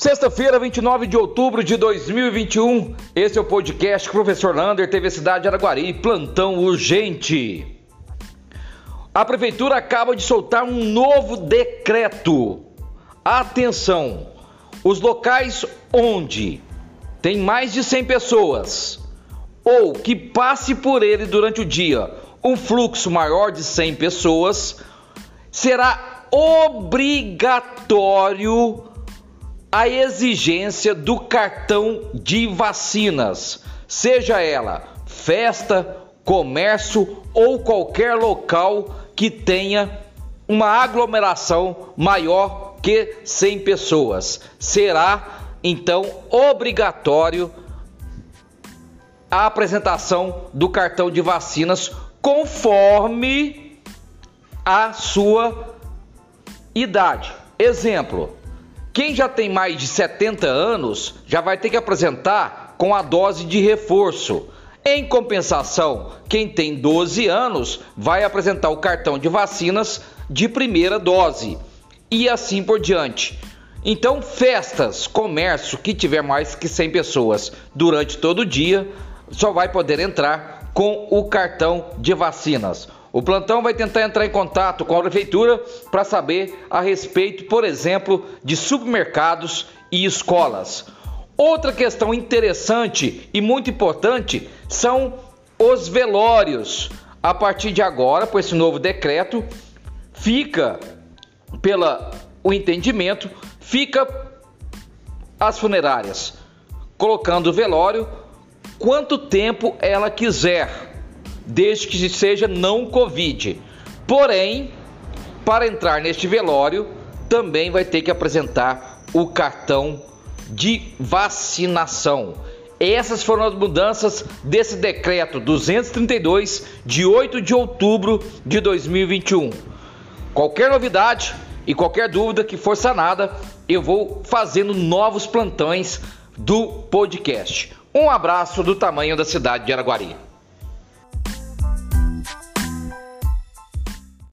Sexta-feira, 29 de outubro de 2021, esse é o podcast Professor Lander, TV Cidade de Araguari, plantão urgente. A prefeitura acaba de soltar um novo decreto. Atenção, os locais onde tem mais de 100 pessoas ou que passe por ele durante o dia um fluxo maior de 100 pessoas, será obrigatório a exigência do cartão de vacinas, seja ela festa, comércio ou qualquer local que tenha uma aglomeração maior que 100 pessoas. Será então obrigatório a apresentação do cartão de vacinas conforme a sua idade. Exemplo: quem já tem mais de 70 anos já vai ter que apresentar com a dose de reforço. Em compensação, quem tem 12 anos vai apresentar o cartão de vacinas de primeira dose e assim por diante. Então, festas, comércio que tiver mais que 100 pessoas durante todo o dia só vai poder entrar com o cartão de vacinas. O plantão vai tentar entrar em contato com a prefeitura para saber a respeito, por exemplo, de supermercados e escolas. Outra questão interessante e muito importante são os velórios. A partir de agora, com esse novo decreto, fica pela o entendimento, fica as funerárias colocando o velório quanto tempo ela quiser desde que seja não Covid. Porém, para entrar neste velório, também vai ter que apresentar o cartão de vacinação. Essas foram as mudanças desse decreto 232 de 8 de outubro de 2021. Qualquer novidade e qualquer dúvida que for sanada, eu vou fazendo novos plantões do podcast. Um abraço do tamanho da cidade de Araguari.